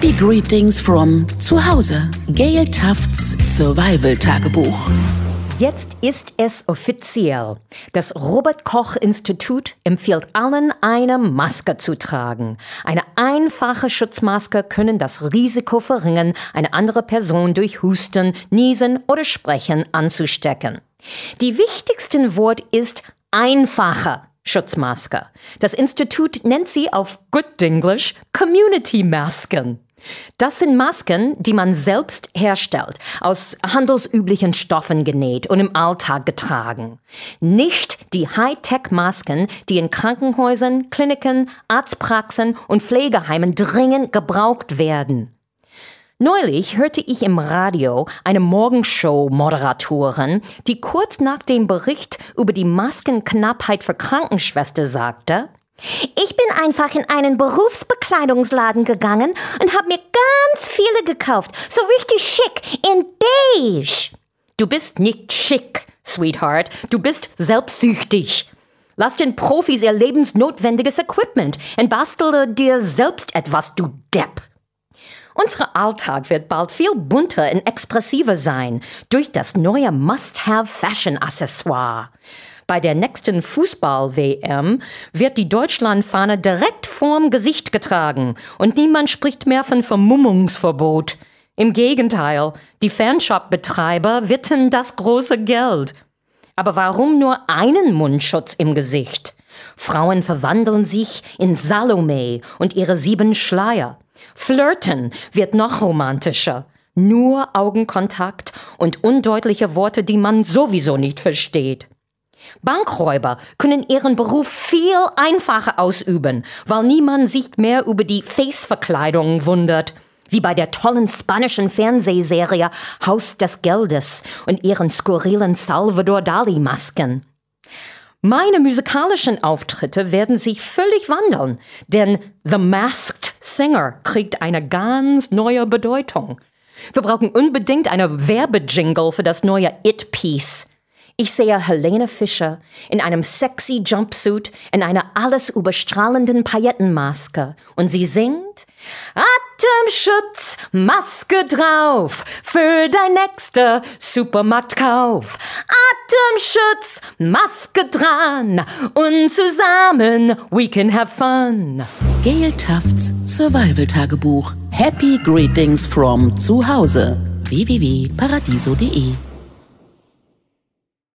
Happy Greetings from Zuhause. Gail Tufts Survival Tagebuch. Jetzt ist es offiziell. Das Robert Koch Institut empfiehlt allen, eine Maske zu tragen. Eine einfache Schutzmaske können das Risiko verringern, eine andere Person durch Husten, Niesen oder Sprechen anzustecken. Die wichtigste Wort ist einfache Schutzmaske. Das Institut nennt sie auf Good English Community Masken. Das sind Masken, die man selbst herstellt, aus handelsüblichen Stoffen genäht und im Alltag getragen. Nicht die Hightech-Masken, die in Krankenhäusern, Kliniken, Arztpraxen und Pflegeheimen dringend gebraucht werden. Neulich hörte ich im Radio eine Morgenshow-Moderatorin, die kurz nach dem Bericht über die Maskenknappheit für Krankenschwester sagte, ich bin einfach in einen Berufsbekleidungsladen gegangen und habe mir ganz viele gekauft, so richtig schick, in beige. Du bist nicht schick, Sweetheart, du bist selbstsüchtig. Lass den Profis ihr lebensnotwendiges Equipment und bastele dir selbst etwas, du Depp. Unser Alltag wird bald viel bunter und expressiver sein durch das neue Must-Have-Fashion-Accessoire. Bei der nächsten Fußball-WM wird die Deutschlandfahne direkt vorm Gesicht getragen und niemand spricht mehr von Vermummungsverbot. Im Gegenteil, die Fanshop-Betreiber witten das große Geld. Aber warum nur einen Mundschutz im Gesicht? Frauen verwandeln sich in Salome und ihre sieben Schleier. Flirten wird noch romantischer. Nur Augenkontakt und undeutliche Worte, die man sowieso nicht versteht. Bankräuber können ihren Beruf viel einfacher ausüben, weil niemand sich mehr über die Face-Verkleidungen wundert, wie bei der tollen spanischen Fernsehserie Haus des Geldes und ihren skurrilen Salvador Dali-Masken. Meine musikalischen Auftritte werden sich völlig wandeln, denn The Masked Singer kriegt eine ganz neue Bedeutung. Wir brauchen unbedingt eine Werbejingle für das neue It-Piece. Ich sehe Helene Fischer in einem sexy Jumpsuit in einer alles überstrahlenden Paillettenmaske und sie singt Atemschutz, Maske drauf für dein nächster Supermarktkauf. Atemschutz, Maske dran und zusammen we can have fun. Gail Tufts Survival Tagebuch. Happy Greetings from Zuhause. www.paradiso.de